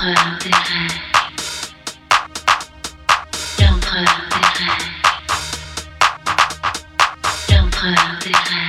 L'empereur des rêves. L'empereur des rêves. L'empereur des rêves.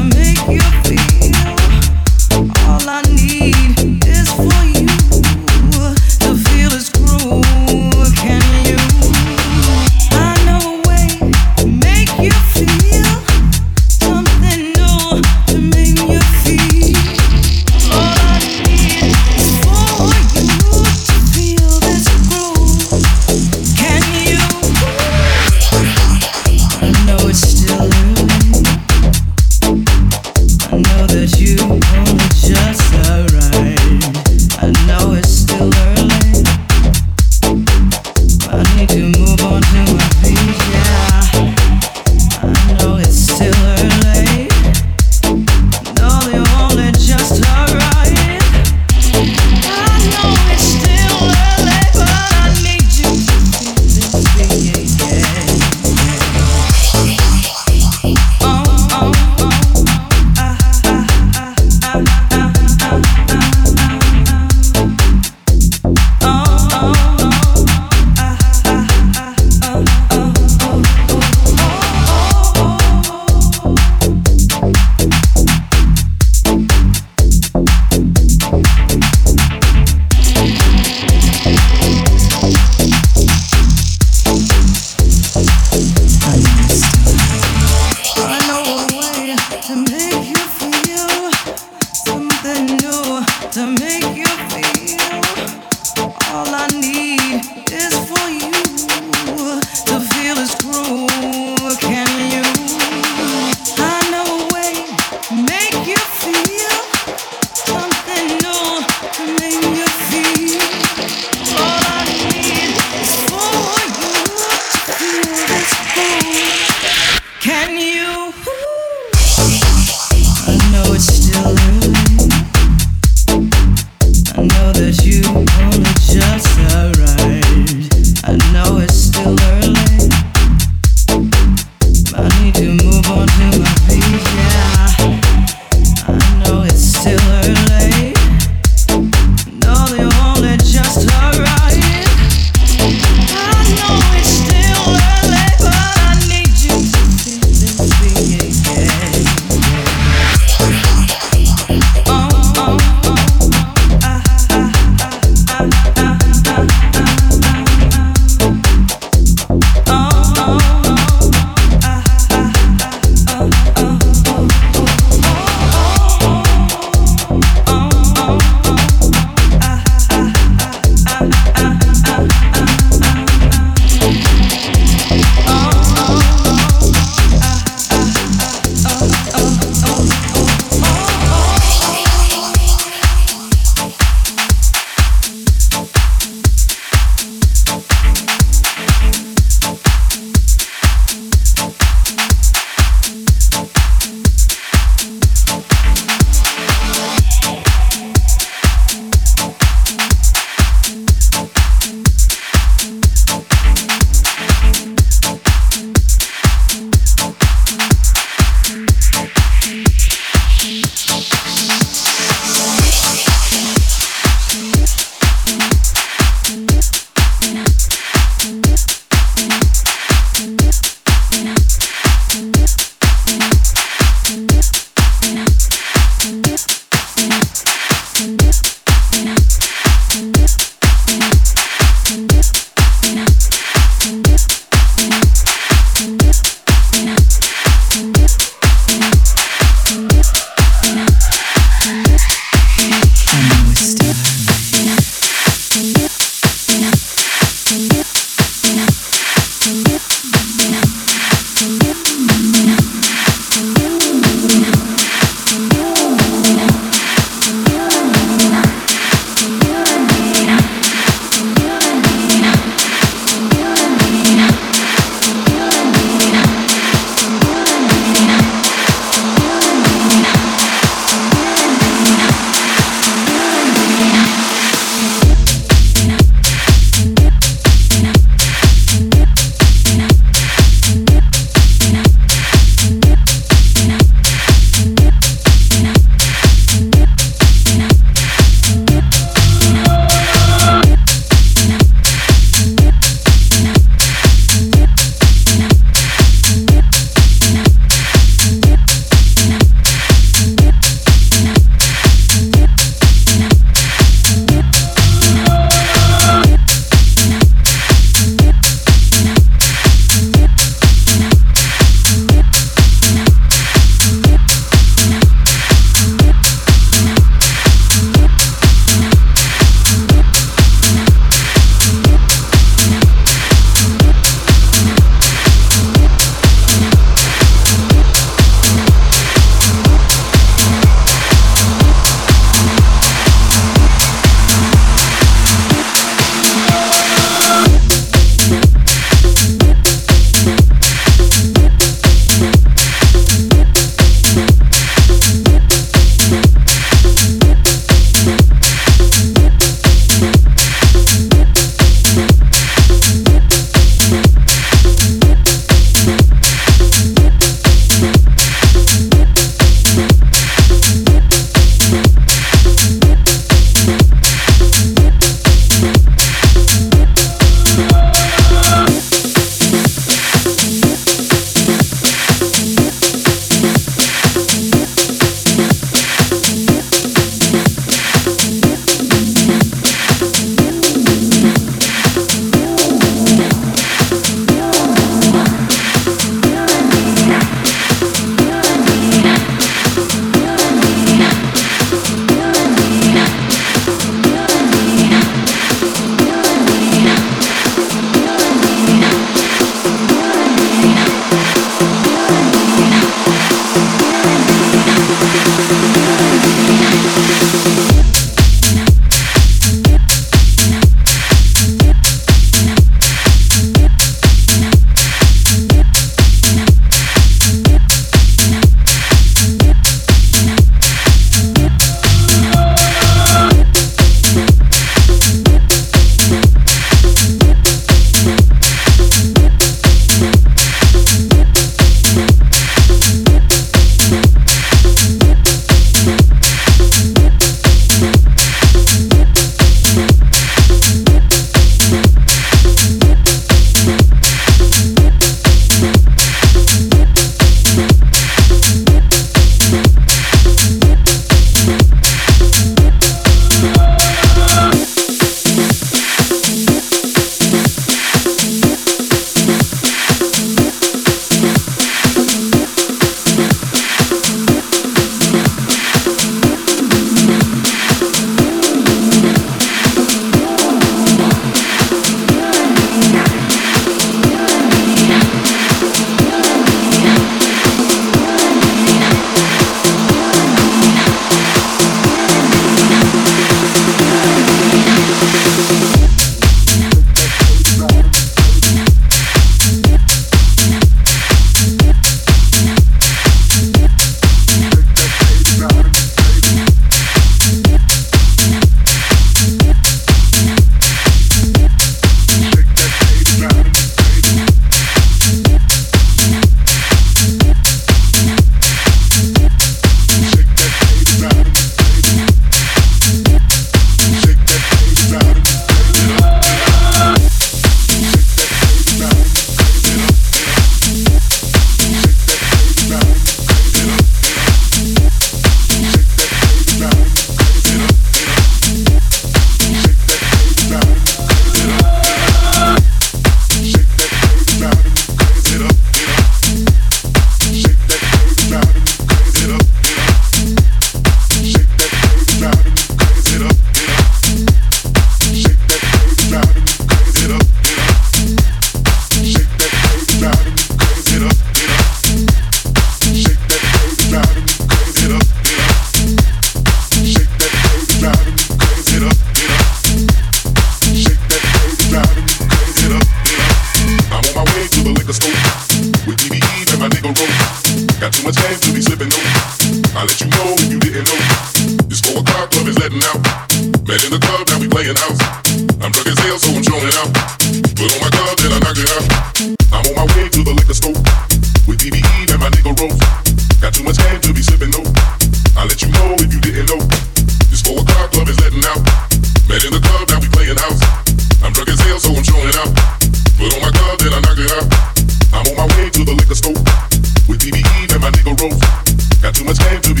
Got too much game to be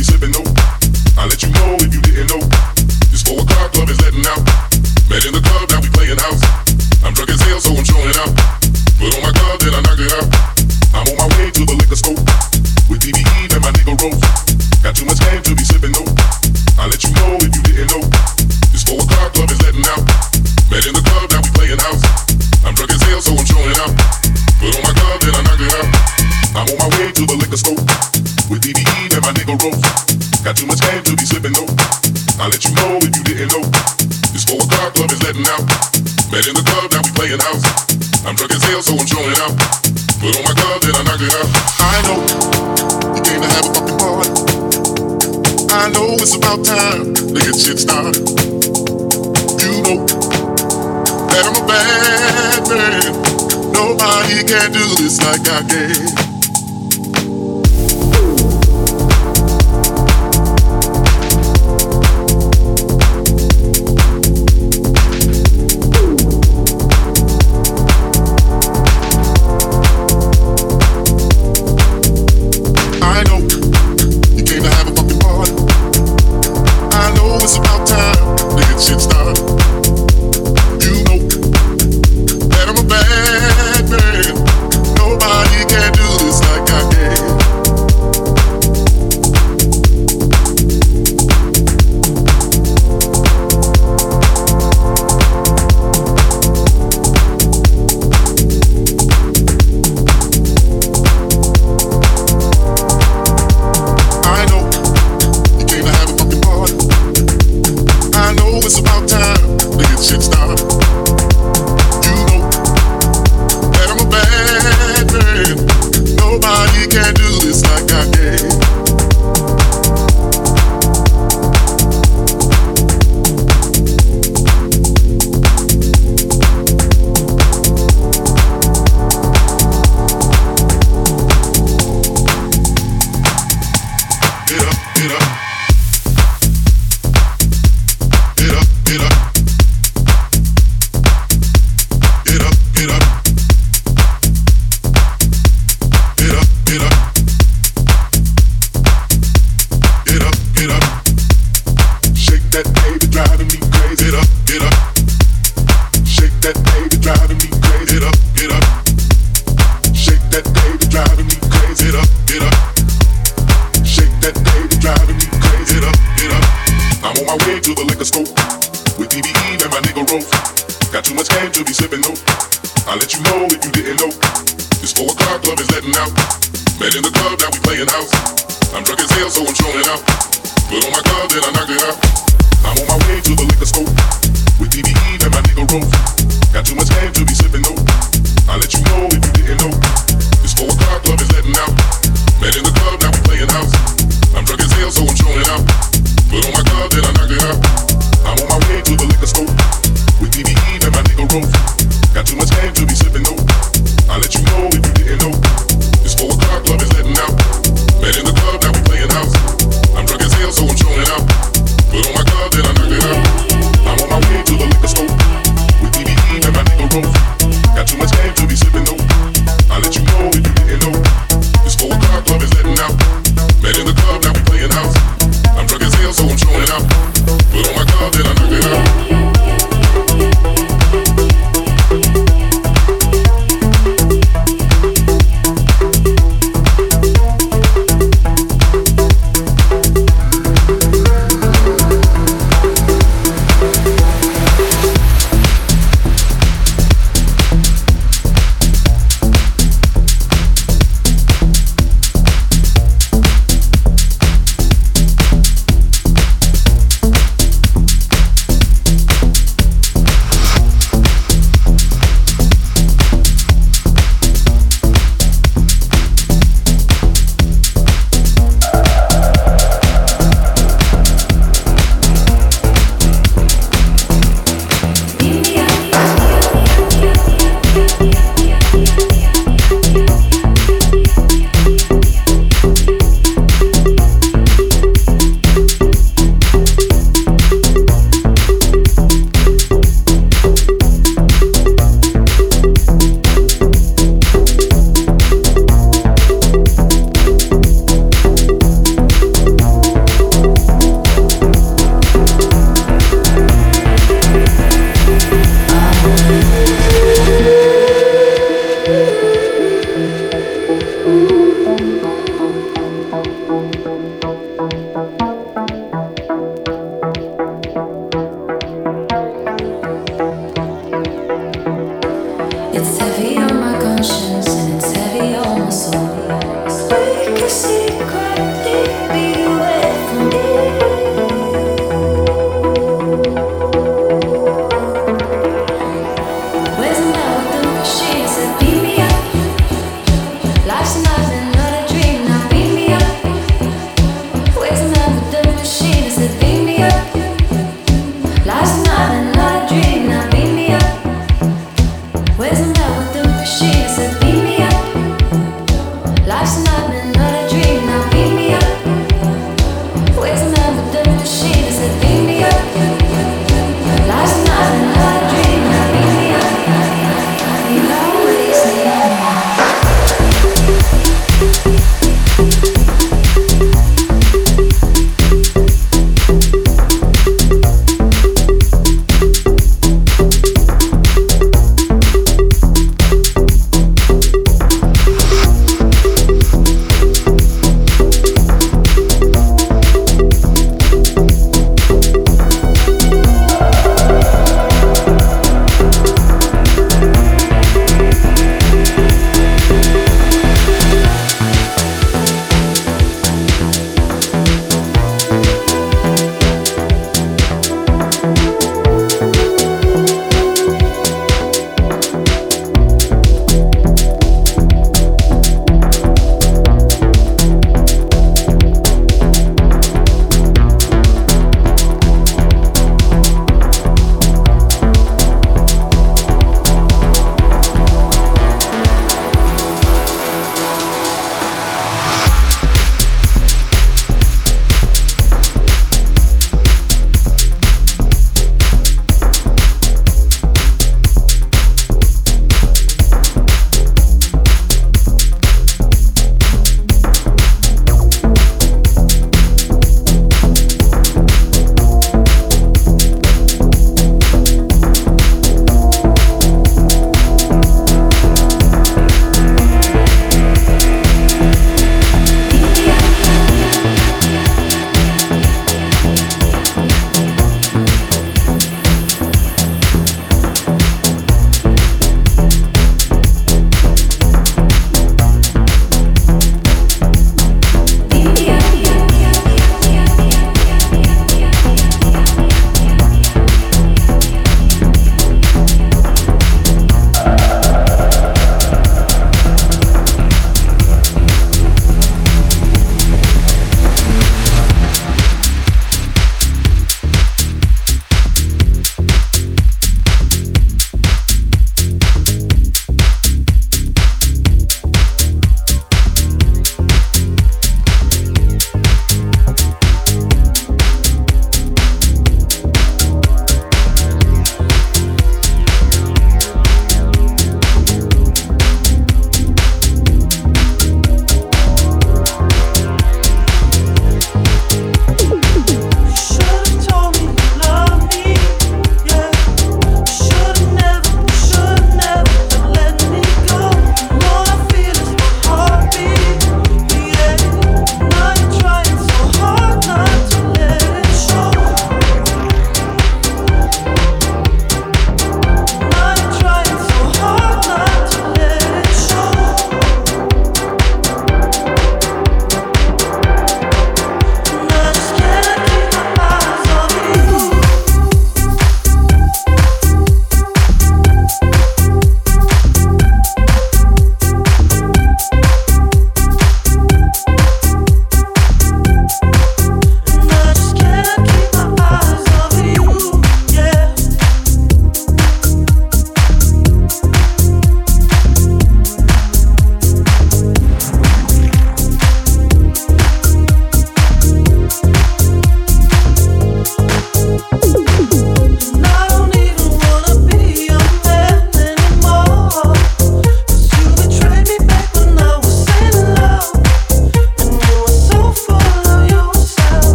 can't do this like I can.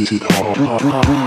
Never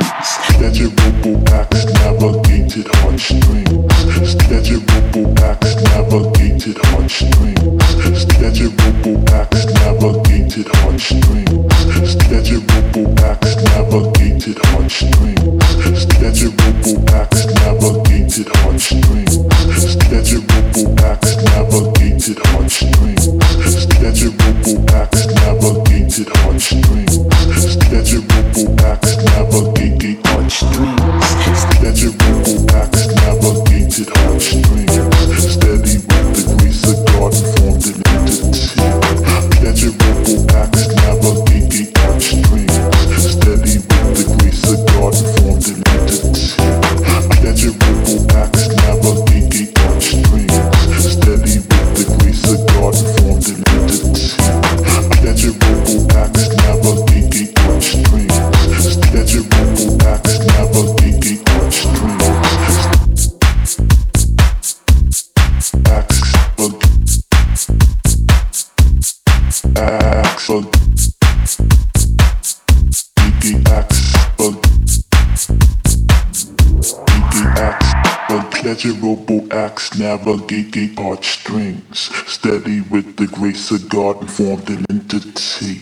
race a God-formed an entity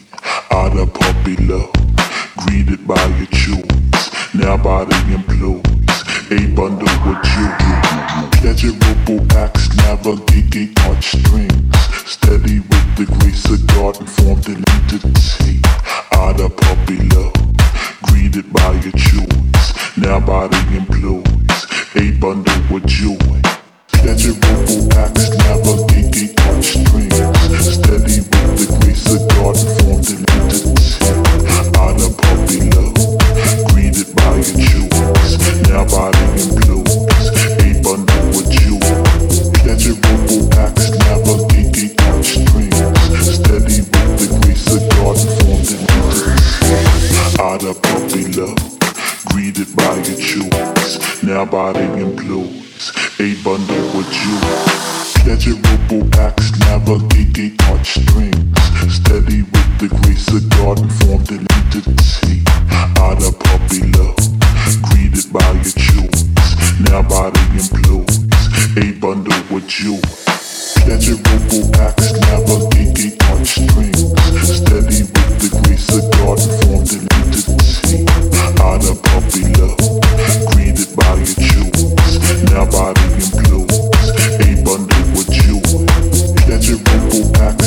out of puppy love. out of puppy love, greeted by your choice. Now body implodes, a bundle with jewels. Pleasurable acts navigating touch strings, steady with the grace of God and formed an entity. Out of puppy love, greeted by your choice. Now body implodes a bundle with you. Pleasurable acts navigating on strings. Steady with the grace of God formed a latency. Of greeted by jewels. Now body implodes, a bundle with you. Pleasurable acts.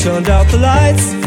Turned out the lights.